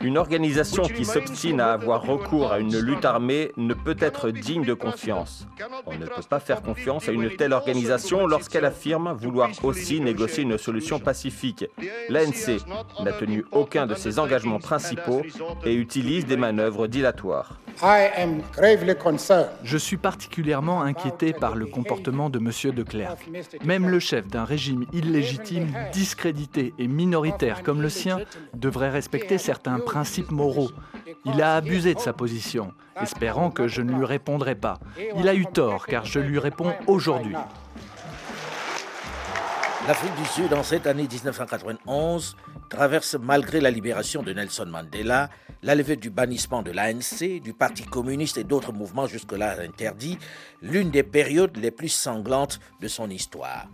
Une organisation qui s'obstine à avoir recours à une lutte armée ne peut être digne de confiance. On ne peut pas faire confiance à une telle organisation lorsqu'elle affirme vouloir aussi négocier une solution pacifique. L'ANC n'a tenu aucun de ses engagements principaux et utilise des manœuvres dilatoires. Je suis particulièrement inquiété par le comportement de M. de Klerk. Même le chef d'un régime illégitime, discrédité et minoritaire comme le sien devrait respecter certains principes moraux. Il a abusé de sa position, espérant que je ne lui répondrai pas. Il a eu tort car je lui réponds aujourd'hui. L'Afrique du Sud, en cette année 1991, traverse, malgré la libération de Nelson Mandela, la levée du bannissement de l'ANC, du Parti communiste et d'autres mouvements jusque-là interdits, l'une des périodes les plus sanglantes de son histoire.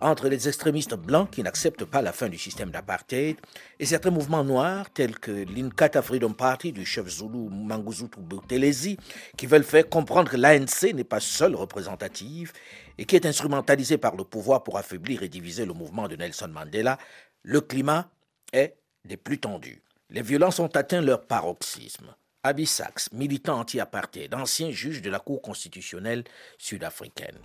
Entre les extrémistes blancs qui n'acceptent pas la fin du système d'apartheid et certains mouvements noirs tels que l'Inkatha Freedom Party du chef Zulu Mangosuthu Buthelezi qui veulent faire comprendre que l'ANC n'est pas seule représentative et qui est instrumentalisée par le pouvoir pour affaiblir et diviser le mouvement de Nelson Mandela, le climat est des plus tendus. Les violences ont atteint leur paroxysme. Abby Sachs, militant anti-apartheid, ancien juge de la Cour constitutionnelle sud-africaine.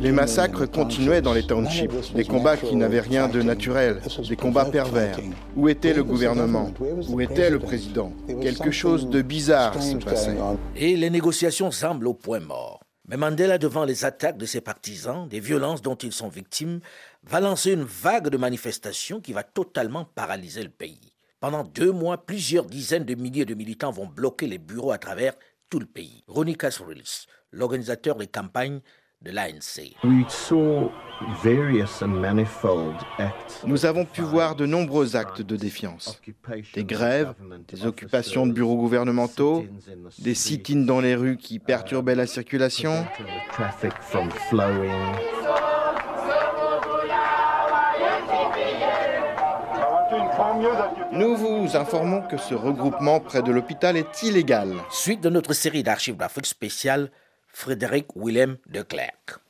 Les massacres continuaient dans les townships, des combats qui n'avaient rien de naturel, des combats pervers. Où était le gouvernement? Où était le président? Quelque chose de bizarre se passait. Et les négociations semblent au point mort. Mais Mandela, devant les attaques de ses partisans, des violences dont ils sont victimes, va lancer une vague de manifestations qui va totalement paralyser le pays. Pendant deux mois, plusieurs dizaines de milliers de militants vont bloquer les bureaux à travers tout le pays. Ronnie Casrills, l'organisateur des campagnes de l'ANC. Nous avons pu voir de nombreux actes de défiance. Des grèves, des occupations de bureaux gouvernementaux, des sit-ins dans les rues qui perturbaient la circulation. Nous vous informons que ce regroupement près de l'hôpital est illégal. Suite de notre série d'archives d'Afrique spéciale, Frédéric Willem de Klerk.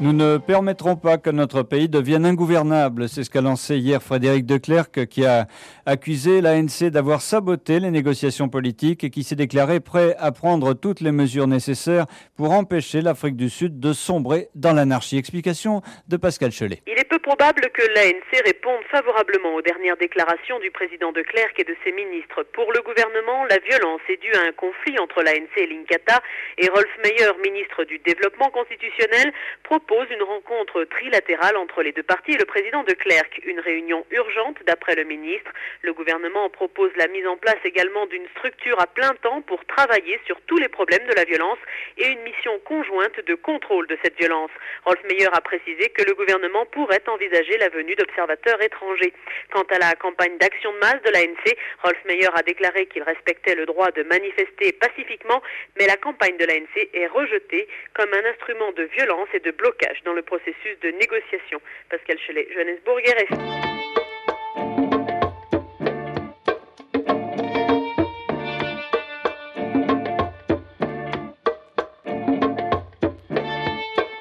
Nous ne permettrons pas que notre pays devienne ingouvernable. C'est ce qu'a lancé hier Frédéric de Klerk, qui a accusé l'ANC d'avoir saboté les négociations politiques et qui s'est déclaré prêt à prendre toutes les mesures nécessaires pour empêcher l'Afrique du Sud de sombrer dans l'anarchie. Explication de Pascal Chelet. Il est peu probable que l'ANC réponde favorablement aux dernières déclarations du président de Klerk et de ses ministres. Pour le gouvernement, la violence est due à un conflit entre l'ANC et l'Inkatha et Rolf Meyer, ministre du Développement constitutionnel, propose propose une rencontre trilatérale entre les deux parties et le président de Clerc. Une réunion urgente, d'après le ministre. Le gouvernement propose la mise en place également d'une structure à plein temps pour travailler sur tous les problèmes de la violence et une mission conjointe de contrôle de cette violence. Rolf Meyer a précisé que le gouvernement pourrait envisager la venue d'observateurs étrangers. Quant à la campagne d'action de masse de l'ANC, Rolf Meyer a déclaré qu'il respectait le droit de manifester pacifiquement, mais la campagne de l'ANC est rejetée comme un instrument de violence et de blocage dans le processus de négociation. Pascal Chelet, Johannesburg, RFI.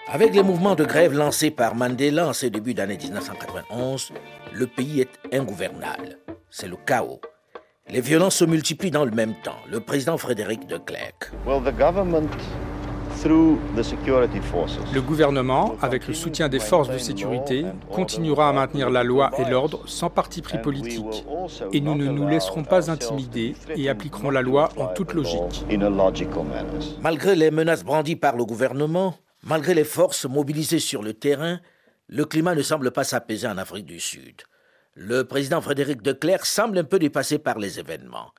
Avec les mouvements de grève lancés par Mandela en ce début d'année 1991, le pays est ingouvernable. C'est le chaos. Les violences se multiplient dans le même temps. Le président Frédéric de Klerk. Well, the government le gouvernement, avec le soutien des forces de sécurité, continuera à maintenir la loi et l'ordre sans parti pris politique. Et nous ne nous laisserons pas intimider et appliquerons la loi en toute logique. Malgré les menaces brandies par le gouvernement, malgré les forces mobilisées sur le terrain, le climat ne semble pas s'apaiser en Afrique du Sud. Le président Frédéric de Klerk semble un peu dépassé par les événements.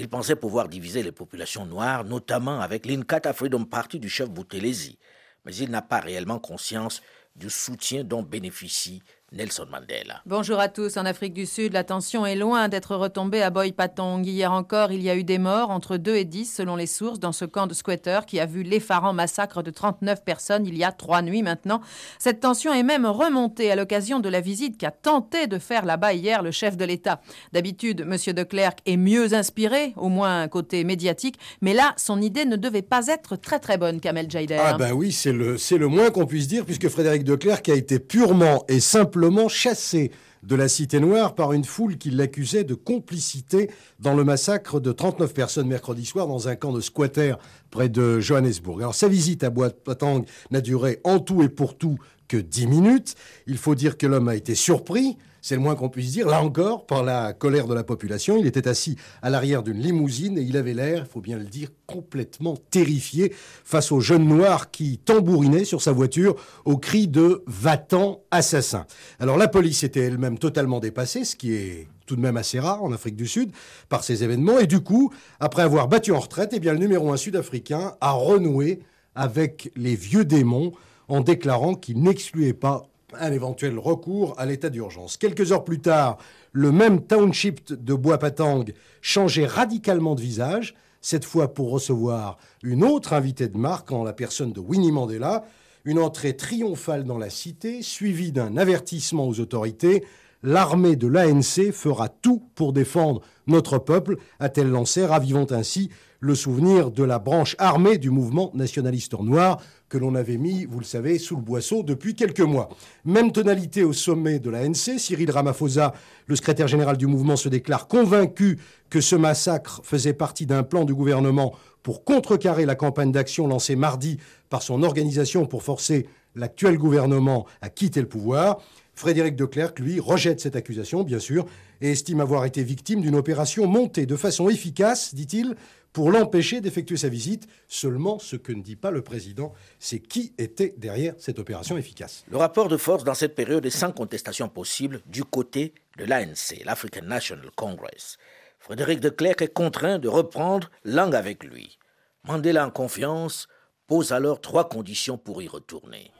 Il pensait pouvoir diviser les populations noires, notamment avec l'Inkatha Freedom Party du chef Buthelezi, mais il n'a pas réellement conscience du soutien dont bénéficie Nelson Mandela. Bonjour à tous. En Afrique du Sud, la tension est loin d'être retombée à Boy Patong. Hier encore, il y a eu des morts, entre 2 et 10 selon les sources, dans ce camp de squatteurs qui a vu l'effarant massacre de 39 personnes il y a trois nuits maintenant. Cette tension est même remontée à l'occasion de la visite qu'a tenté de faire là-bas hier le chef de l'État. D'habitude, M. de Klerk est mieux inspiré, au moins côté médiatique, mais là, son idée ne devait pas être très très bonne, Kamel Jaider. Ah ben oui, c'est le, c'est le moins qu'on puisse dire, puisque Frédéric de Klerk a été purement et simplement chassé de la Cité Noire par une foule qui l'accusait de complicité dans le massacre de 39 personnes mercredi soir dans un camp de squatters près de Johannesburg. Alors sa visite à Bois-Patang n'a duré en tout et pour tout que 10 minutes. Il faut dire que l'homme a été surpris c'est le moins qu'on puisse dire. Là encore, par la colère de la population, il était assis à l'arrière d'une limousine et il avait l'air, il faut bien le dire, complètement terrifié face aux jeunes noirs qui tambourinaient sur sa voiture au cri de Va-t'en, assassin. Alors la police était elle-même totalement dépassée, ce qui est tout de même assez rare en Afrique du Sud, par ces événements. Et du coup, après avoir battu en retraite, eh bien, le numéro un sud-africain a renoué avec les vieux démons en déclarant qu'il n'excluait pas un éventuel recours à l'état d'urgence. Quelques heures plus tard, le même township de Bois-Patang changeait radicalement de visage, cette fois pour recevoir une autre invitée de marque en la personne de Winnie Mandela, une entrée triomphale dans la cité, suivie d'un avertissement aux autorités. L'armée de l'ANC fera tout pour défendre notre peuple, a-t-elle lancé, ravivant ainsi le souvenir de la branche armée du mouvement nationaliste noir que l'on avait mis, vous le savez, sous le boisseau depuis quelques mois. Même tonalité au sommet de l'ANC. Cyril Ramaphosa, le secrétaire général du mouvement, se déclare convaincu que ce massacre faisait partie d'un plan du gouvernement pour contrecarrer la campagne d'action lancée mardi par son organisation pour forcer l'actuel gouvernement à quitter le pouvoir. Frédéric de Klerk, lui, rejette cette accusation, bien sûr, et estime avoir été victime d'une opération montée de façon efficace, dit-il, pour l'empêcher d'effectuer sa visite. Seulement, ce que ne dit pas le président, c'est qui était derrière cette opération efficace. Le rapport de force dans cette période est sans contestation possible du côté de l'ANC, l'African National Congress. Frédéric de Klerk est contraint de reprendre langue avec lui. Mandela en confiance pose alors trois conditions pour y retourner.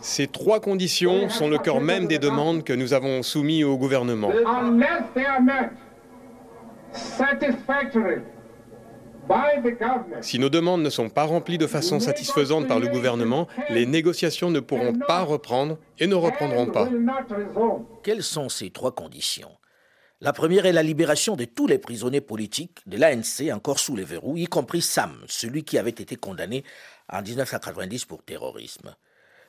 Ces trois conditions sont le cœur même des demandes que nous avons soumises au gouvernement. Si nos demandes ne sont pas remplies de façon satisfaisante par le gouvernement, les négociations ne pourront pas reprendre et ne reprendront pas. Quelles sont ces trois conditions? La première est la libération de tous les prisonniers politiques de l'ANC encore sous les verrous, y compris Sam, celui qui avait été condamné en 1990 pour terrorisme.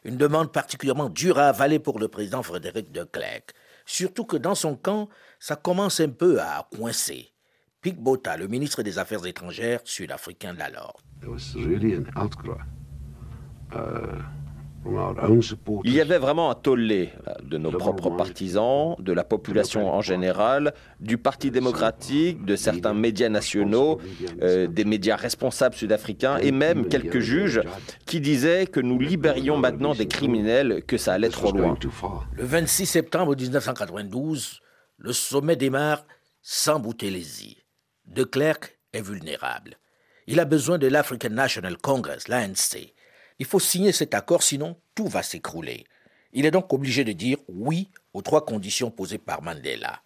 Une demande particulièrement dure à avaler pour le président Frédéric de Klerk. Surtout que dans son camp, ça commence un peu à coincer. Pik Bota, le ministre des Affaires étrangères sud-africain d'alors. Il y avait vraiment un tollé de nos propres partisans, de la population en général, du Parti démocratique, de certains médias nationaux, euh, des médias responsables sud-africains et même quelques juges qui disaient que nous libérions maintenant des criminels, que ça allait trop loin. Le 26 septembre 1992, le sommet démarre sans Boutelesi. De Klerk est vulnérable. Il a besoin de l'African National Congress, l'ANC. Il faut signer cet accord, sinon tout va s'écrouler. Il est donc obligé de dire oui aux trois conditions posées par Mandela.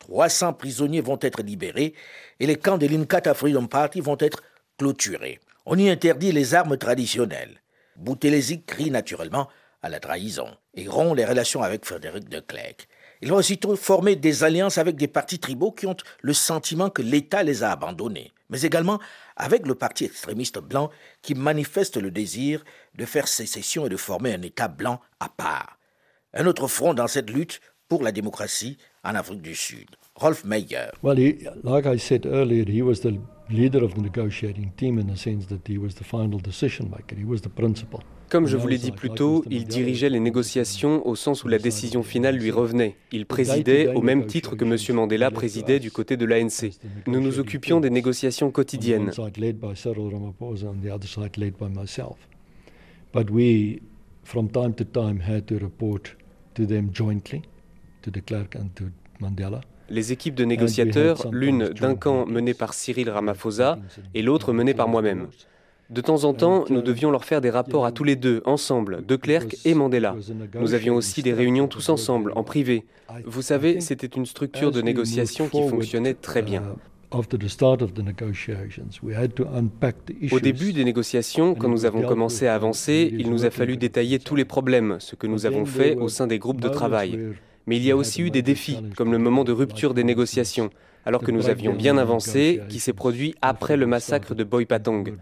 300 prisonniers vont être libérés et les camps de l'Inkatha Freedom Party vont être clôturés. On y interdit les armes traditionnelles. Boutelesi crie naturellement à la trahison et rompt les relations avec Frédéric de Klerk. Il va aussitôt former des alliances avec des partis tribaux qui ont le sentiment que l'État les a abandonnés, mais également avec le parti extrémiste blanc qui manifeste le désir de faire sécession et de former un État blanc à part. Un autre front dans cette lutte pour la démocratie en Afrique du Sud. Rolf Meyer. Well, he, like I said earlier, he was leader of the negotiating team in the sense that he was final decision maker. He was the principal. Comme je vous l'ai dit plus tôt, il dirigeait les négociations au sens où la décision finale lui revenait. Il présidait au même titre que M. Mandela présidait du côté de l'ANC. Nous nous occupions des négociations quotidiennes. But we, from time to time, had to report to them jointly, to de Klerk and to Mandela. Les équipes de négociateurs, l'une d'un camp menée par Cyril Ramaphosa et l'autre menée par moi-même. De temps en temps, nous devions leur faire des rapports à tous les deux, ensemble, de Klerk et Mandela. Nous avions aussi des réunions tous ensemble, en privé. Vous savez, c'était une structure de négociation qui fonctionnait très bien. Au début des négociations, quand nous avons commencé à avancer, il nous a fallu détailler tous les problèmes, ce que nous avons fait au sein des groupes de travail. Mais il y a aussi eu des défis, comme le moment de rupture des négociations, alors que nous avions bien avancé, qui s'est produit après le massacre de Boypatong.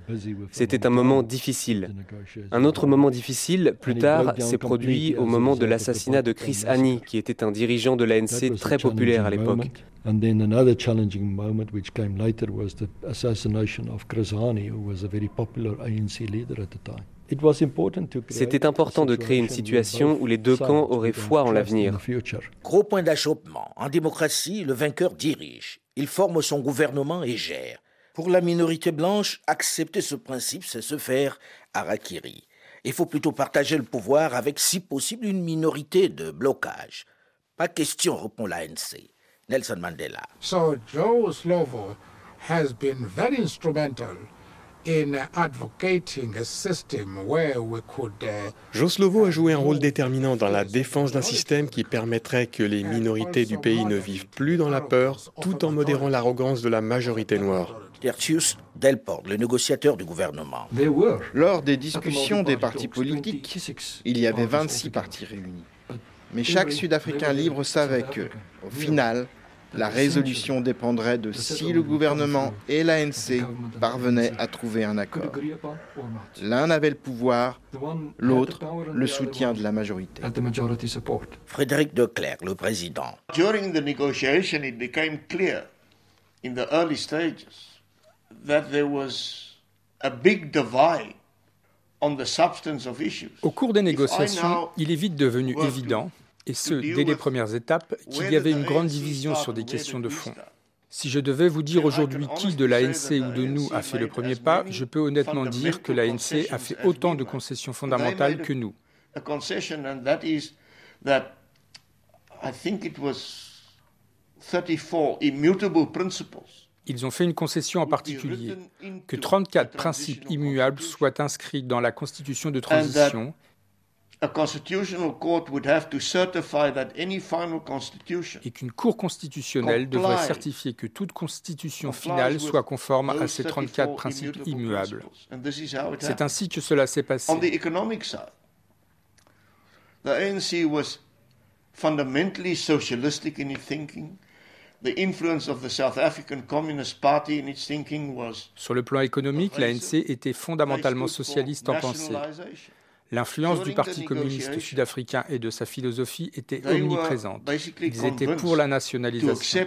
C'était un moment difficile. Un autre moment difficile, plus tard, s'est produit au moment de l'assassinat de Chris Hani, qui était un dirigeant de l'ANC très populaire à l'époque. C'était important de créer une situation où les deux camps auraient foi en l'avenir. Gros point d'achoppement. En démocratie, le vainqueur dirige. Il forme son gouvernement et gère. Pour la minorité blanche, accepter ce principe, c'est se faire harakiri. Il faut plutôt partager le pouvoir avec, si possible, une minorité de blocage. Pas question, répond l'ANC. Nelson Mandela. So Joe Slovo has been very instrumental Joslovo a joué un rôle déterminant dans la défense d'un système qui permettrait que les minorités du pays ne vivent plus dans la peur, tout en modérant l'arrogance de la majorité noire. Tertius Delport, le négociateur du gouvernement. Lors des discussions des partis politiques, il y avait 26 partis réunis. Mais chaque Sud-Africain libre savait que, au final, la résolution dépendrait de si le gouvernement et l'ANC parvenaient à trouver un accord. L'un avait le pouvoir, l'autre le soutien de la majorité. Frédéric Declerc, le président. During the negotiation, it became clear in the early stages that there was a big divide on the substance of issues. Au cours des négociations, il est vite devenu évident et ce, dès les premières étapes, qu'il y avait une grande division sur des questions de fond. Si je devais vous dire aujourd'hui qui de l'ANC ou de nous a fait le premier pas, je peux honnêtement dire que l'ANC a fait autant de concessions fondamentales que nous. Ils ont fait une concession en particulier, que 34 principes immuables soient inscrits dans la constitution de transition et qu'une cour constitutionnelle devrait certifier que toute constitution finale soit conforme à ces 34 principes immuables. C'est ainsi que cela s'est passé. Sur le plan économique, l'ANC était fondamentalement socialiste en pensée. L'influence du Parti communiste sud-africain et de sa philosophie était omniprésente. Ils étaient pour la nationalisation.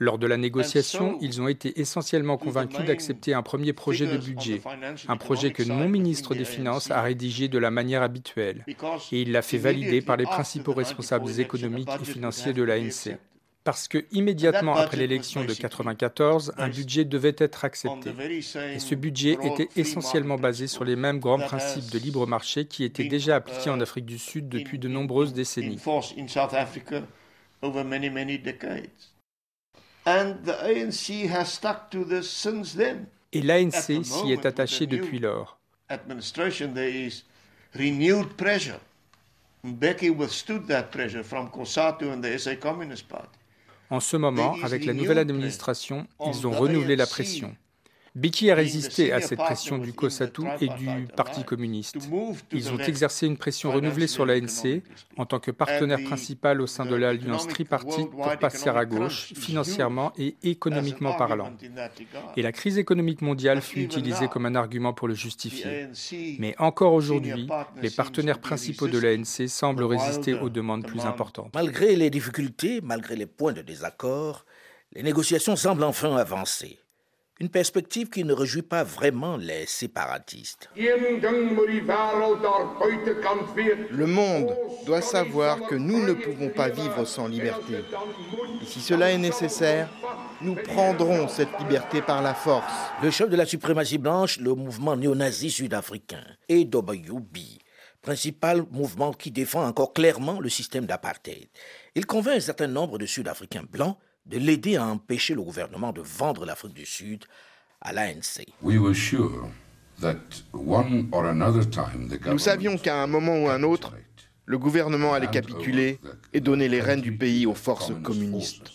Lors de la négociation, ils ont été essentiellement convaincus d'accepter un premier projet de budget, un projet que mon ministre des Finances a rédigé de la manière habituelle, et il l'a fait valider par les principaux responsables économiques et financiers de l'ANC parce que immédiatement après l'élection de 1994, un budget devait être accepté. Et ce budget était essentiellement basé sur les mêmes grands principes de libre marché qui étaient déjà appliqués en Afrique du Sud depuis de nombreuses décennies. Et l'ANC s'y est attaché depuis lors. Becky withstood that pressure from COSATU and the SA Communist Party. En ce moment, avec la nouvelle administration, ils ont renouvelé la pression. Biki a résisté à cette pression du COSATU et du Parti communiste. Ils ont exercé une pression renouvelée sur l'ANC en tant que partenaire principal au sein de l'alliance tripartite pour passer à gauche, financièrement et économiquement parlant. Et la crise économique mondiale fut utilisée comme un argument pour le justifier. Mais encore aujourd'hui, les partenaires principaux de l'ANC semblent résister aux demandes plus importantes. Malgré les difficultés, malgré les points de désaccord, les négociations semblent enfin avancer une perspective qui ne réjouit pas vraiment les séparatistes. Le monde doit savoir que nous ne pouvons pas vivre sans liberté. Et si cela est nécessaire, nous prendrons cette liberté par la force. Le chef de la suprématie blanche, le mouvement néo-nazi sud-africain, et WB, principal mouvement qui défend encore clairement le système d'apartheid. Il convainc un certain nombre de Sud-Africains blancs de l'aider à empêcher le gouvernement de vendre l'Afrique du Sud à l'ANC. Nous savions qu'à un moment ou un autre, le gouvernement allait capituler et donner les rênes du pays aux forces communistes.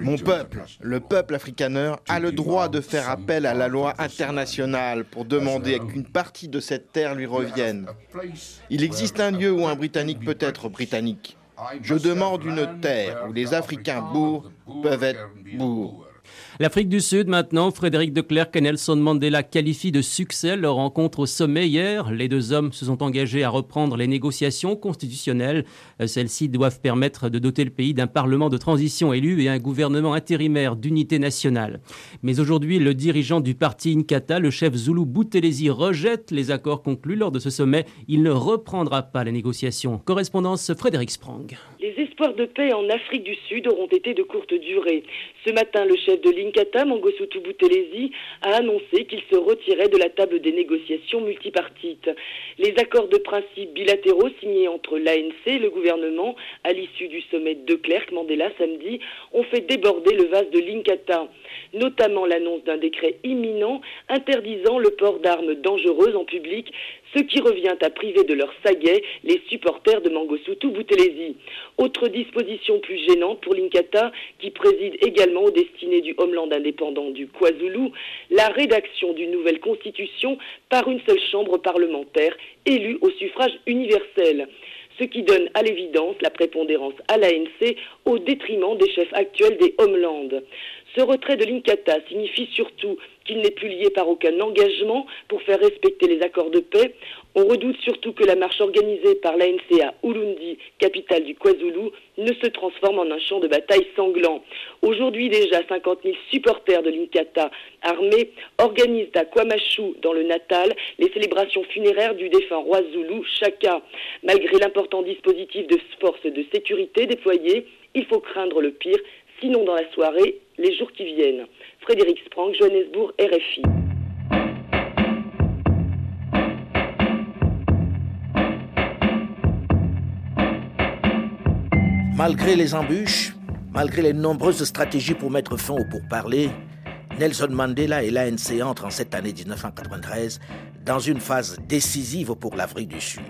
Mon peuple, le peuple afrikaner, a le droit de faire appel à la loi internationale pour demander qu'une partie de cette terre lui revienne. Il existe un lieu où un Britannique peut être britannique. Je demande une terre où les Africains bourgs peuvent être bourgs. L'Afrique du Sud maintenant, Frédéric de Klerk et Nelson Mandela qualifient de succès leur rencontre au sommet hier. Les deux hommes se sont engagés à reprendre les négociations constitutionnelles. Celles-ci doivent permettre de doter le pays d'un parlement de transition élu et un gouvernement intérimaire d'unité nationale. Mais aujourd'hui, le dirigeant du parti Inkatha, le chef Zulu Boutelesi, rejette les accords conclus lors de ce sommet. Il ne reprendra pas les négociations. Correspondance Frédéric Sprang. Les espoirs de paix en Afrique du Sud auront été de courte durée. Ce matin, le chef de l'Inkatha, Mangosuthu Buthelezi, a annoncé qu'il se retirait de la table des négociations multipartites. Les accords de principe bilatéraux signés entre l'ANC et le gouvernement à l'issue du sommet de Klerk Mandela samedi ont fait déborder le vase de l'Inkatha, notamment l'annonce d'un décret imminent interdisant le port d'armes dangereuses en public, ce qui revient à priver de leur saguet les supporters de Mangosuthu Buthelezi. Autre disposition plus gênante pour l'Inkatha, qui préside également aux destinées du Homeland indépendant du KwaZulu, la rédaction d'une nouvelle constitution par une seule chambre parlementaire élue au suffrage universel ce qui donne à l'évidence la prépondérance à l'ANC au détriment des chefs actuels des Homeland. Ce retrait de l'Inkatha signifie surtout qu'il n'est plus lié par aucun engagement pour faire respecter les accords de paix. On redoute surtout que la marche organisée par l'ANC à Ulundi, capitale du KwaZulu, ne se transforme en un champ de bataille sanglant. Aujourd'hui déjà, 50 000 supporters de l'Inkatha armés organisent à Kwamashu, dans le Natal, les célébrations funéraires du défunt roi Zulu, Chaka. Malgré l'important dispositif de forces de sécurité déployé, il faut craindre le pire, sinon dans la soirée, les jours qui viennent. Frédéric Sprang, Johannesburg, RFI. Malgré les embûches, malgré les nombreuses stratégies pour mettre fin au pourparlers, Nelson Mandela et l'ANC entrent en cette année 1993 dans une phase décisive pour l'Afrique du Sud.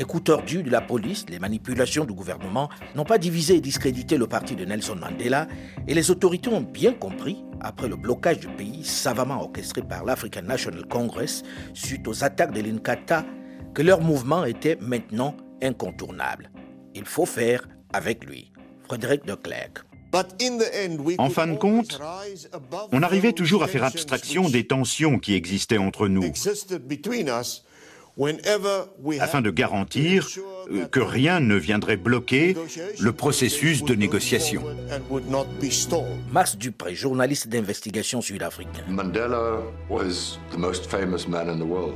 Les coups tordus de la police, les manipulations du gouvernement n'ont pas divisé et discrédité le parti de Nelson Mandela et les autorités ont bien compris, après le blocage du pays savamment orchestré par l'African National Congress suite aux attaques de l'Inkatha, que leur mouvement était maintenant incontournable. Il faut faire avec lui. Frédéric de Klerk. En fin de compte, on arrivait toujours à faire abstraction des tensions qui existaient entre nous afin de garantir que rien ne viendrait bloquer le processus de négociation. Max Dupré, journaliste d'investigation sud-africain.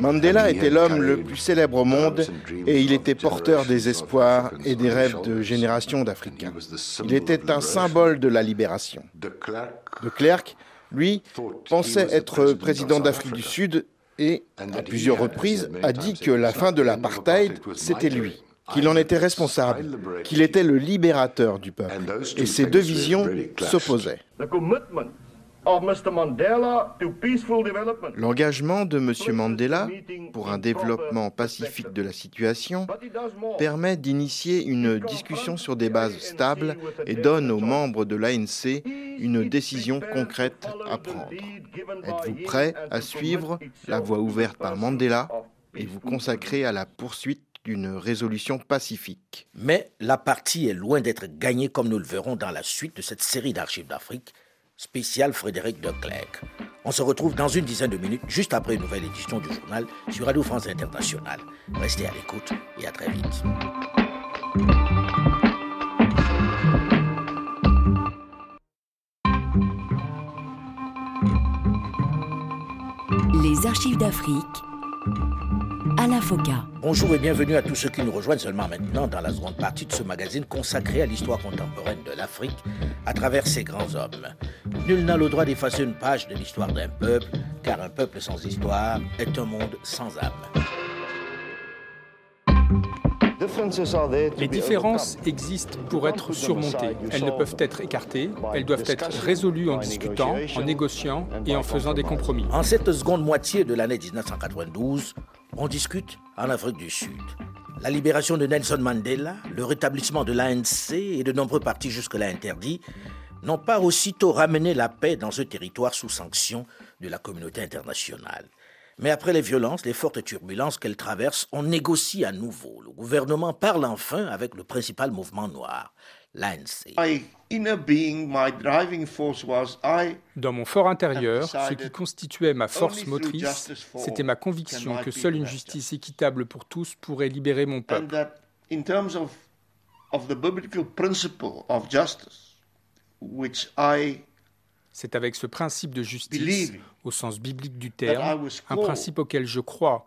Mandela était l'homme le plus célèbre au monde et il était porteur des espoirs et des rêves de générations d'Africains. Il était un symbole de la libération. De Klerk, lui, pensait être président d'Afrique du Sud et, à plusieurs reprises, a dit que la fin de l'apartheid, c'était lui, qu'il en était responsable, qu'il était le libérateur du peuple. Et ces deux visions s'opposaient. L'engagement de M. Mandela pour un développement pacifique de la situation permet d'initier une discussion sur des bases stables et donne aux membres de l'ANC une décision concrète à prendre. Êtes-vous prêt à suivre la voie ouverte par Mandela et vous consacrer à la poursuite d'une résolution pacifique? Mais la partie est loin d'être gagnée comme nous le verrons dans la suite de cette série d'archives d'Afrique spécial Frédéric de Klerk. On se retrouve dans une dizaine de minutes, juste après une nouvelle édition du journal sur Radio France Internationale. Restez à l'écoute et à très vite. Les archives d'Afrique Alain Foka. Bonjour et bienvenue à tous ceux qui nous rejoignent seulement maintenant dans la seconde partie de ce magazine consacré à l'histoire contemporaine de l'Afrique à travers ses grands hommes. Nul n'a le droit d'effacer une page de l'histoire d'un peuple, car un peuple sans histoire est un monde sans âme. Les différences existent pour être surmontées. Elles ne peuvent être écartées, elles doivent être résolues en discutant, en négociant et en faisant des compromis. En cette seconde moitié de l'année 1992, on discute en Afrique du Sud. La libération de Nelson Mandela, le rétablissement de l'ANC et de nombreux partis jusque-là interdits n'ont pas aussitôt ramené la paix dans ce territoire sous sanction de la communauté internationale. Mais après les violences, les fortes turbulences qu'elle traverse, on négocie à nouveau. Le gouvernement parle enfin avec le principal mouvement noir, Dans mon fort intérieur, ce qui constituait ma force motrice, c'était ma conviction que seule une justice équitable pour tous pourrait libérer mon peuple. C'est avec ce principe de justice, au sens biblique du terme, un principe auquel je crois,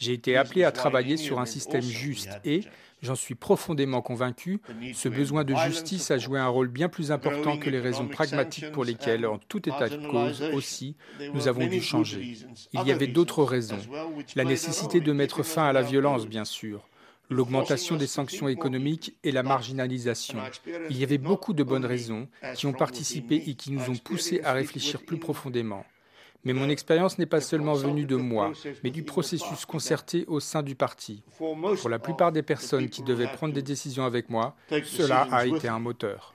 J'ai été appelé à travailler sur un système juste et, j'en suis profondément convaincu, ce besoin de justice a joué un rôle bien plus important que les raisons pragmatiques pour lesquelles, en tout état de cause aussi, nous avons dû changer. Il y avait d'autres raisons. La nécessité de mettre fin à la violence, bien sûr, l'augmentation des sanctions économiques et la marginalisation. Il y avait beaucoup de bonnes raisons qui ont participé et qui nous ont poussés à réfléchir plus profondément. Mais mon expérience n'est pas seulement venue de moi, mais du processus concerté au sein du parti. Pour la plupart des personnes qui devaient prendre des décisions avec moi, cela a été un moteur.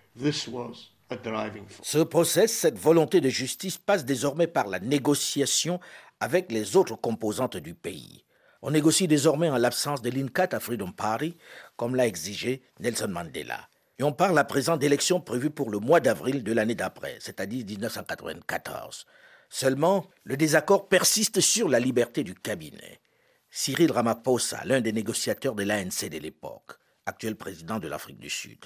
Ce process, cette volonté de justice passe désormais par la négociation avec les autres composantes du pays. On négocie désormais en l'absence de l'Inkatha Freedom Party, comme l'a exigé Nelson Mandela. Et on parle à présent d'élections prévues pour le mois d'avril de l'année d'après, c'est-à-dire 1994. Seulement, le désaccord persiste sur la liberté du cabinet. Cyril Ramaphosa, l'un des négociateurs de l'ANC de l'époque, actuel président de l'Afrique du Sud.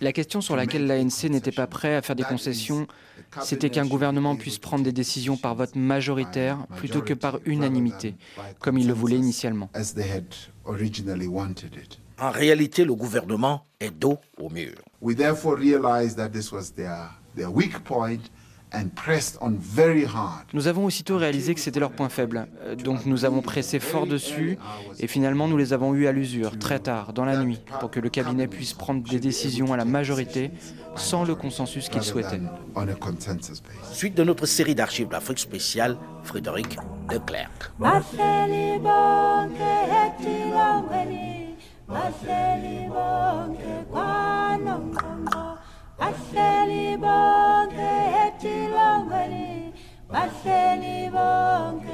La question sur laquelle l'ANC n'était pas prêt à faire des concessions, c'était qu'un gouvernement puisse prendre des décisions par vote majoritaire plutôt que par unanimité, comme il le voulait initialement. En réalité, le gouvernement est dos au mur. Nous avons aussitôt réalisé que c'était leur point faible, euh, donc nous avons pressé fort dessus et finalement nous les avons eus à l'usure, très tard, dans la nuit, pour que le cabinet puisse prendre des décisions à la majorité sans le consensus qu'il souhaitait. Suite de notre série d'archives d'Afrique spéciale, Frédéric Leclerc. Bahleli bonke kwanomqonqo bahleli bonke etilongweni bahleli bonke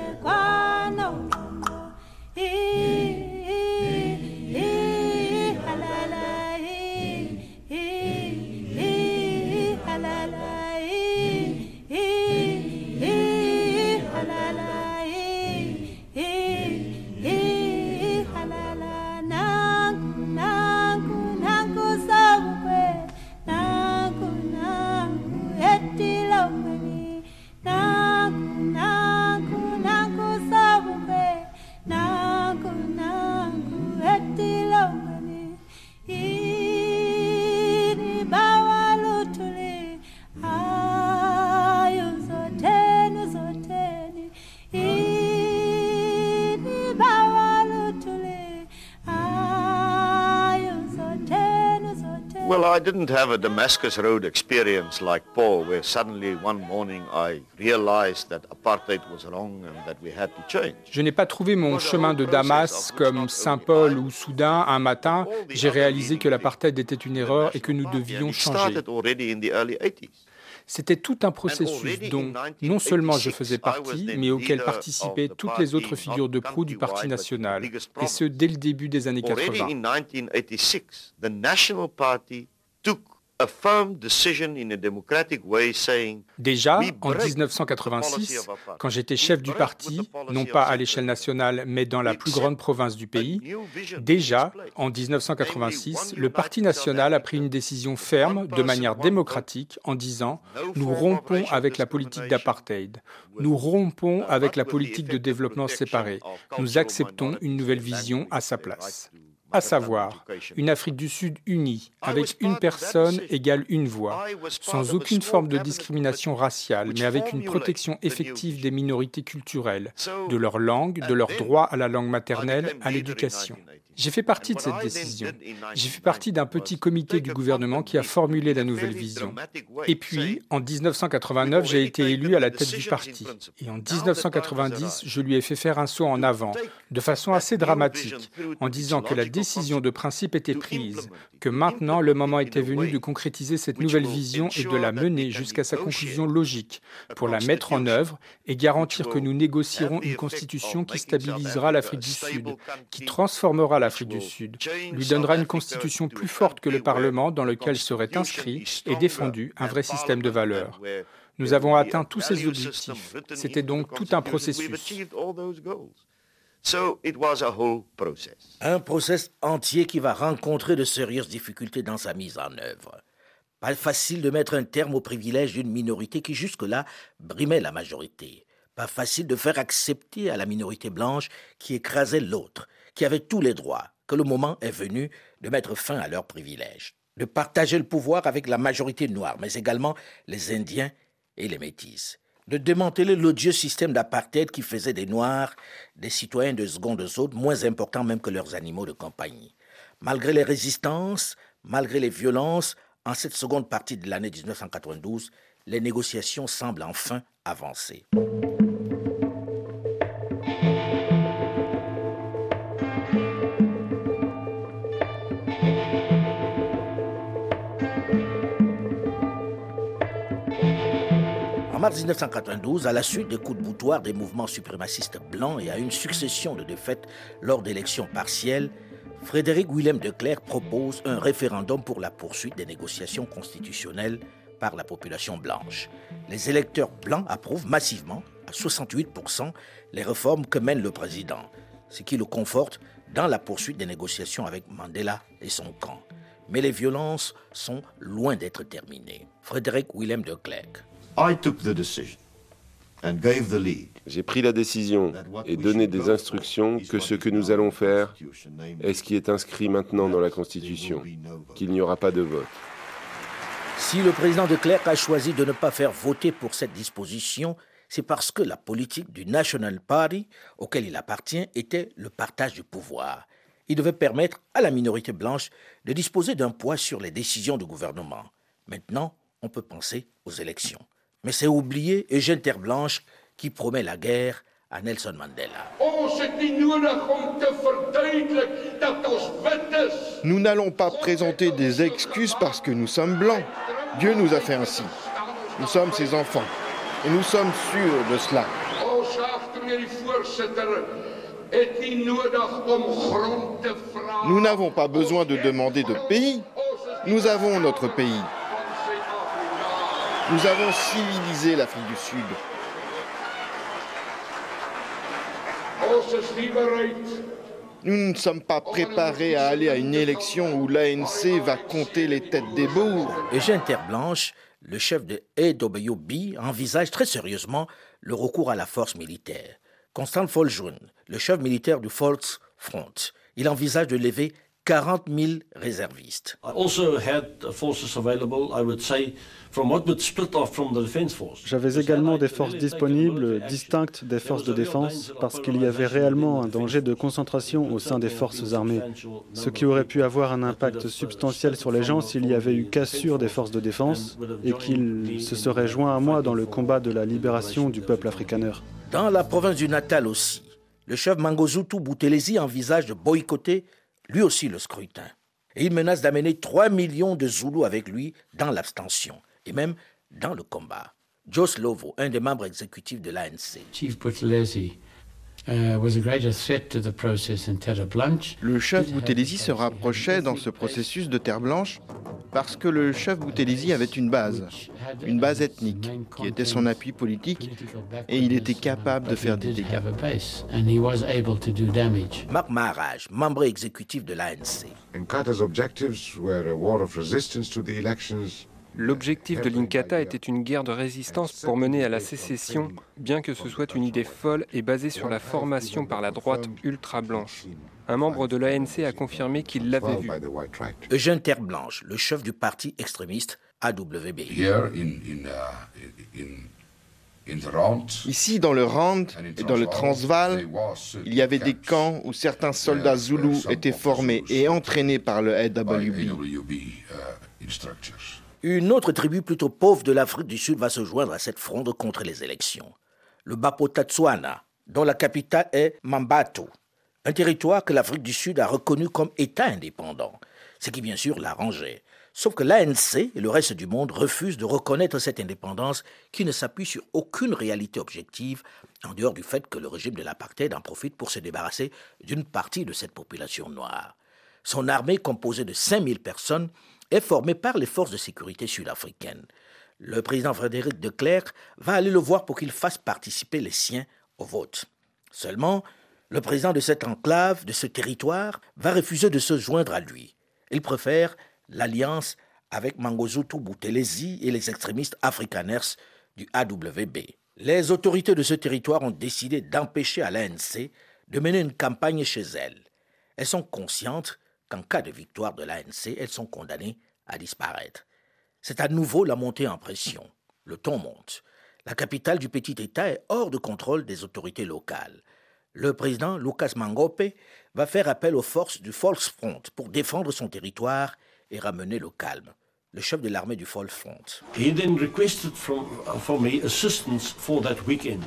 didn't have a Damascus Road experience like Paul, where suddenly one morning I realized that apartheid was wrong and that we had to change. Je n'ai pas trouvé mon chemin de Damas comme Saint Paul ou soudain un matin, j'ai réalisé que l'apartheid était une erreur et que nous devions changer. C'était tout un processus dont non seulement je faisais partie, mais auquel participaient toutes les autres figures de proue du Parti national, et ce dès le début des années 80. Déjà, en 1986, quand j'étais chef du parti, non pas à l'échelle nationale, mais dans la plus grande province du pays, déjà, en 1986, le Parti national a pris une décision ferme, de manière démocratique, en disant ⁇ Nous rompons avec la politique d'apartheid, nous rompons avec la politique de développement séparé, nous acceptons une nouvelle vision à sa place ⁇ à savoir une Afrique du Sud unie, avec une personne égale une voix, sans aucune forme de discrimination raciale, mais avec une protection effective des minorités culturelles, de leur langue, de leur droit à la langue maternelle, à l'éducation. J'ai fait partie de cette décision. J'ai fait partie d'un petit comité du gouvernement qui a formulé la nouvelle vision. Et puis, en 1989, j'ai été élu à la tête du parti. Et en 1990, je lui ai fait faire un saut en avant, de façon assez dramatique, en disant que la décision de principe était prise, que maintenant le moment était venu de concrétiser cette nouvelle vision et de la mener jusqu'à sa conclusion logique, pour la mettre en œuvre et garantir que nous négocierons une constitution qui stabilisera l'Afrique du Sud, qui transformera la l'Afrique du Sud, lui donnera une constitution plus forte que le Parlement dans lequel serait inscrit et défendu un vrai système de valeurs. Nous avons atteint tous ces objectifs. C'était donc tout un processus. Un processus entier qui va rencontrer de sérieuses difficultés dans sa mise en œuvre. Pas facile de mettre un terme aux privilèges d'une minorité qui jusque-là brimait la majorité. Pas facile de faire accepter à la minorité blanche qui écrasait l'autre qui avaient tous les droits, que le moment est venu de mettre fin à leurs privilèges, de partager le pouvoir avec la majorité noire, mais également les Indiens et les Métis, de démanteler l'odieux système d'apartheid qui faisait des Noirs des citoyens de seconde zone, moins importants même que leurs animaux de compagnie. Malgré les résistances, malgré les violences, en cette seconde partie de l'année 1992, les négociations semblent enfin avancer. En mars 1992, à la suite des coups de boutoir des mouvements suprémacistes blancs et à une succession de défaites lors d'élections partielles, Frédéric Willem de Clercq propose un référendum pour la poursuite des négociations constitutionnelles par la population blanche. Les électeurs blancs approuvent massivement, à 68%, les réformes que mène le président, ce qui le conforte dans la poursuite des négociations avec Mandela et son camp. Mais les violences sont loin d'être terminées. Frédéric Willem de Clercq. J'ai pris la décision et donné des instructions que ce que nous allons faire est ce qui est inscrit maintenant dans la Constitution, qu'il n'y aura pas de vote. Si le président de Clerc a choisi de ne pas faire voter pour cette disposition, c'est parce que la politique du National Party, auquel il appartient, était le partage du pouvoir. Il devait permettre à la minorité blanche de disposer d'un poids sur les décisions du gouvernement. Maintenant, on peut penser aux élections. Mais c'est oublier Eugène Terre Blanche qui promet la guerre à Nelson Mandela. Nous n'allons pas présenter des excuses parce que nous sommes blancs. Dieu nous a fait ainsi. Nous sommes ses enfants. Et nous sommes sûrs de cela. Nous n'avons pas besoin de demander de pays. Nous avons notre pays. Nous avons civilisé l'Afrique du Sud. Nous ne sommes pas préparés à aller à une élection où l'ANC va compter les têtes des bourgs. Eugène Terre Blanche, le chef de AWB, envisage très sérieusement le recours à la force militaire. Constant Foljoun, le chef militaire du Volksfront, il envisage de lever 40 000 réservistes. J'avais également des forces disponibles, distinctes des forces de défense, parce qu'il y avait réellement un danger de concentration au sein des forces armées, ce qui aurait pu avoir un impact substantiel sur les gens s'il y avait eu cassure des forces de défense et qu'ils se seraient joints à moi dans le combat de la libération du peuple afrikaner. Dans la province du Natal aussi, le chef Mangosuthu Boutelesi envisage de boycotter lui aussi le scrutin. Et il menace d'amener 3 millions de Zoulous avec lui dans l'abstention et même dans le combat. Jos Lovo, un des membres exécutifs de l'ANC. Uh, le chef Boutelesi se rapprochait dans ce processus de Terre Blanche parce que le chef Boutelesi avait une base, une base ethnique, qui était son appui politique, et il était capable de faire des dégâts. Marc Maharaj, membre exécutif de l'ANC. L'objectif de l'Inkatha était une guerre de résistance pour mener à la sécession, bien que ce soit une idée folle et basée sur la formation par la droite ultra-blanche. Un membre de l'ANC a confirmé qu'il l'avait vu. Eugène Terre-Blanche, le chef du parti extrémiste AWB. Ici, dans le Rand et dans le Transvaal, il y avait des camps où certains soldats zoulous étaient formés et entraînés par le AWB. Une autre tribu plutôt pauvre de l'Afrique du Sud va se joindre à cette fronde contre les élections. Le Bapotatsuana, dont la capitale est Mambato, un territoire que l'Afrique du Sud a reconnu comme État indépendant, ce qui bien sûr l'arrangeait. Sauf que l'ANC et le reste du monde refusent de reconnaître cette indépendance qui ne s'appuie sur aucune réalité objective, en dehors du fait que le régime de l'apartheid en profite pour se débarrasser d'une partie de cette population noire. Son armée, composée de 5000 personnes, est formé par les forces de sécurité sud-africaines. Le président Frédéric de Klerk va aller le voir pour qu'il fasse participer les siens au vote. Seulement, le président de cette enclave, de ce territoire, va refuser de se joindre à lui. Il préfère l'alliance avec Mangosuthu Buthelezi et les extrémistes afrikaners du AWB. Les autorités de ce territoire ont décidé d'empêcher à l'ANC de mener une campagne chez elles. Elles sont conscientes qu'en cas de victoire de l'ANC, elles sont condamnées à disparaître. C'est à nouveau la montée en pression. Le ton monte. La capitale du petit État est hors de contrôle des autorités locales. Le président Lucas Mangope va faire appel aux forces du Volksfront pour défendre son territoire et ramener le calme. Le chef de l'armée du Volksfront. He then requested from, from me assistance for that weekend.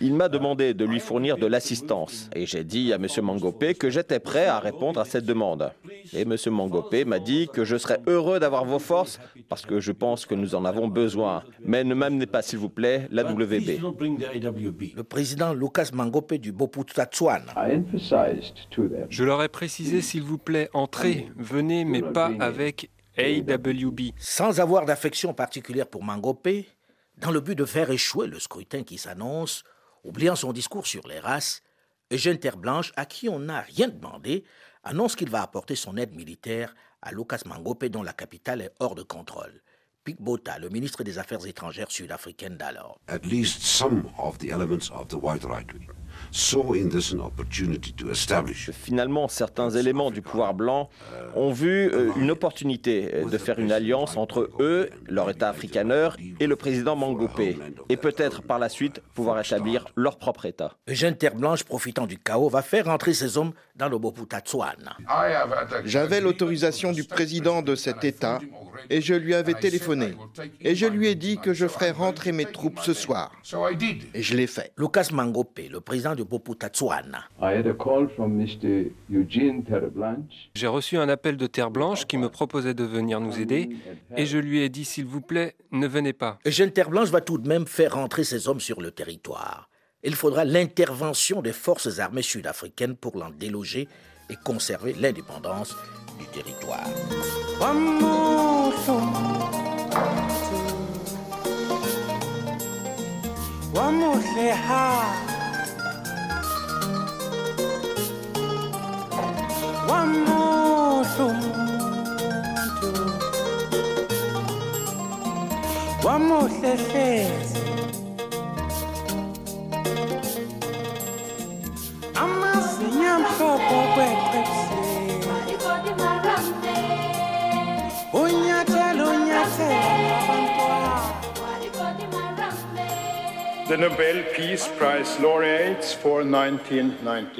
Il m'a demandé de lui fournir de l'assistance et j'ai dit à M. Mangopé que j'étais prêt à répondre à cette demande. Et M. Mangopé m'a dit que je serais heureux d'avoir vos forces parce que je pense que nous en avons besoin. Mais ne m'amenez pas, s'il vous plaît, la WB. Le président Lucas Mangopé du Boputatsuan. Je leur ai précisé, s'il vous plaît, entrez, venez, mais pas avec AWB. Sans avoir d'affection particulière pour Mangopé, dans le but de faire échouer le scrutin qui s'annonce, oubliant son discours sur les races, Eugène Terre-Blanche, à qui on n'a rien demandé, annonce qu'il va apporter son aide militaire à Lucas Mangopé, dont la capitale est hors de contrôle. Pic Bota, le ministre des Affaires étrangères sud-africaine d'alors. At least some of the elements of the white right Finalement, certains éléments du pouvoir blanc ont vu euh, une opportunité euh, de faire une alliance entre eux, leur État africaner, et le président Mangopé, et peut-être par la suite pouvoir établir leur propre État. Eugène Terre Blanche, profitant du chaos, va faire entrer ses hommes dans le Boputatsuan. J'avais l'autorisation du président de cet État et je lui avais téléphoné. Et je lui ai dit que je ferais rentrer mes troupes ce soir. Et je l'ai fait. Lucas Mangopé, le président de Boputatsuan. J'ai reçu un appel de Terre Blanche qui me proposait de venir nous aider et je lui ai dit s'il vous plaît, ne venez pas. Eugène Terre Blanche va tout de même faire rentrer ses hommes sur le territoire. Il faudra l'intervention des forces armées sud-africaines pour l'en déloger et conserver l'indépendance du territoire. wamuhle wamuhle hlezi amazinyo amhlopho kweqebuseni unyathela unyathela abantu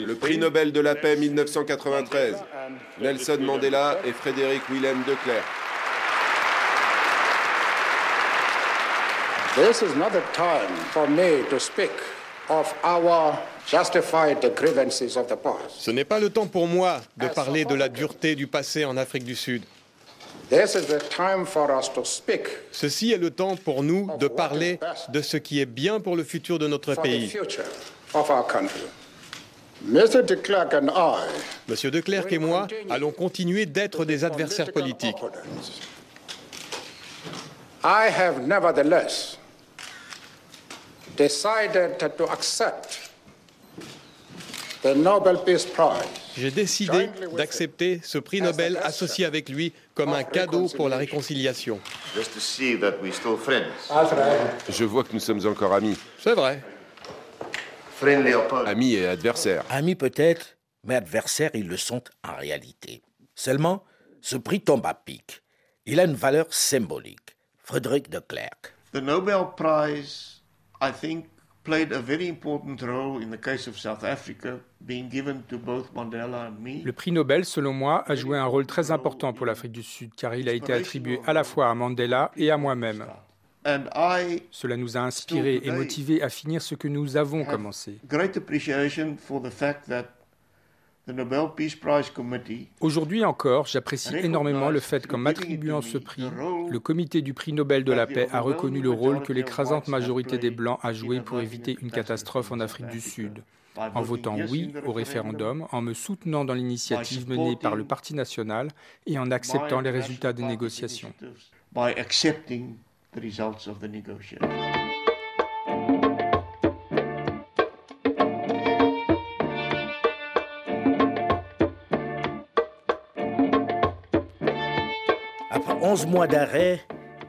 Le prix Nobel de la paix 1993, Nelson Mandela et Frédéric Willem de Klerk. This is not the time for me to speak of our justified grievances of the past. Ce n'est pas le temps pour moi de parler de la dureté du passé en Afrique du Sud. Ceci est le temps pour nous de parler de ce qui est bien pour le futur de notre pays. Monsieur de Klerk et moi allons continuer d'être des adversaires politiques. I have nevertheless decided to accept the Nobel Peace Prize. J'ai décidé d'accepter ce prix Nobel associé avec lui comme un cadeau pour la réconciliation. Je vois que nous sommes encore amis. C'est vrai. Amis et adversaires. Amis peut-être, mais adversaires, ils le sont en réalité. Seulement, ce prix tombe à pic. Il a une valeur symbolique. Frédéric de Klerk. The Nobel Prize, I think, played a very important role in the case of South Africa, being given to both Mandela and me. Le prix Nobel, selon moi, a joué un rôle très important pour l'Afrique du Sud, car il a été attribué à la fois à Mandela et à moi-même. Cela nous a inspirés et motivés à finir ce que nous avons commencé. Aujourd'hui encore, j'apprécie énormément le fait qu'en m'attribuant ce prix, le comité du prix Nobel de la paix a reconnu le rôle que l'écrasante majorité des Blancs a joué pour éviter une catastrophe en Afrique du Sud. En votant oui au référendum, en me soutenant dans l'initiative menée par le Parti national et en acceptant les résultats des négociations. 11 mois d'arrêt,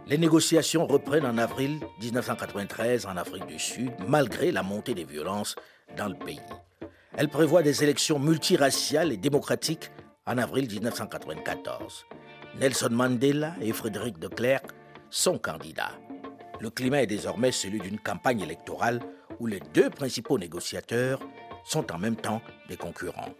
les négociations reprennent en avril 1993 en Afrique du Sud, malgré la montée des violences dans le pays. Elle prévoit des élections multiraciales et démocratiques en avril 1994. Nelson Mandela et Frédéric de Klerk sont candidats. Le climat est désormais celui d'une campagne électorale où les deux principaux négociateurs sont en même temps des concurrents.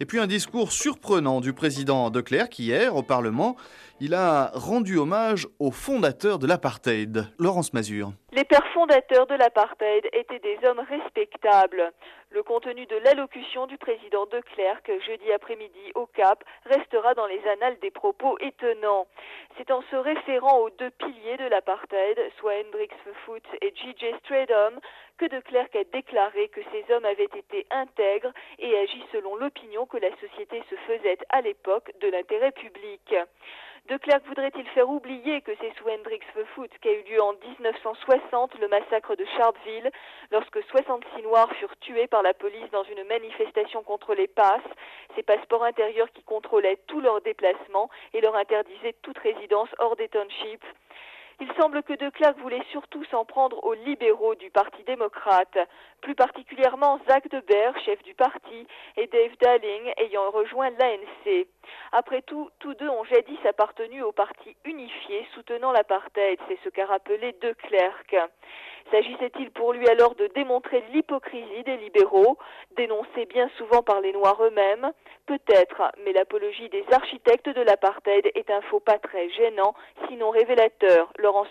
Et puis un discours surprenant du président de Klerk hier au Parlement. Il a rendu hommage aux fondateurs de l'apartheid, Laurence Mazur. Les pères fondateurs de l'apartheid étaient des hommes respectables. Le contenu de l'allocution du président de Klerk jeudi après-midi au Cap restera dans les annales des propos étonnants. C'est en se référant aux deux piliers de l'apartheid, soit Hendrix Foot et J.J. Stradom, que de Klerk a déclaré que ces hommes avaient été intègres et agi selon l'opinion que la société se faisait à l'époque de l'intérêt public. De Klerk voudrait-il faire oublier que c'est sous Hendrix Foot qu'a eu lieu en 1960 le massacre de Sharpeville, lorsque 66 Noirs furent tués par la police dans une manifestation contre les passes, ces passeports intérieurs qui contrôlaient tous leurs déplacements et leur interdisaient toute résidence hors des townships? Il semble que De Klerk voulait surtout s'en prendre aux libéraux du Parti démocrate, plus particulièrement Zach Deber, chef du parti, et Dave Dalling ayant rejoint l'ANC. Après tout, tous deux ont jadis appartenu au parti unifié soutenant l'apartheid, c'est ce qu'a rappelé De Klerk. S'agissait-il pour lui alors de démontrer l'hypocrisie des libéraux, dénoncés bien souvent par les Noirs eux-mêmes? Peut-être, mais l'apologie des architectes de l'apartheid est un faux pas très gênant, sinon révélateur. Laurence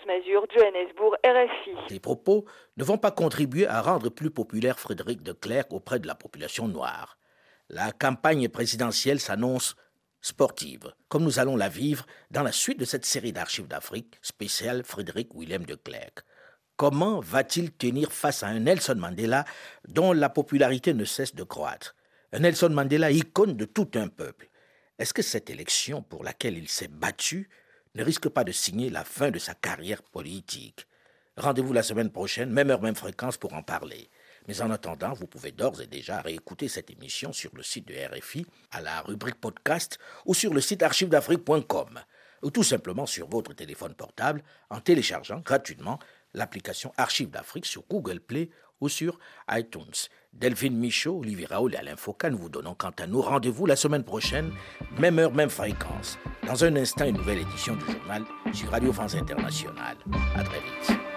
RFI. Ces propos ne vont pas contribuer à rendre plus populaire Frédéric de Klerk auprès de la population noire. La campagne présidentielle s'annonce sportive, comme nous allons la vivre dans la suite de cette série d'archives d'Afrique spéciale Frédéric Willem de Klerk. Comment va-t-il tenir face à un Nelson Mandela dont la popularité ne cesse de croître? Un Nelson Mandela icône de tout un peuple. Est-ce que cette élection pour laquelle il s'est battu ne risque pas de signer la fin de sa carrière politique Rendez-vous la semaine prochaine, même heure, même fréquence pour en parler. Mais en attendant, vous pouvez d'ores et déjà réécouter cette émission sur le site de RFI, à la rubrique podcast ou sur le site archivedafrique.com ou tout simplement sur votre téléphone portable en téléchargeant gratuitement l'application Archives d'Afrique sur Google Play ou sur iTunes. Delphine Michaud, Olivier Raoul et Alain Foucault, nous vous donnons quant à nous rendez-vous la semaine prochaine, même heure, même fréquence. Dans un instant, une nouvelle édition du journal sur Radio France Internationale. À très vite.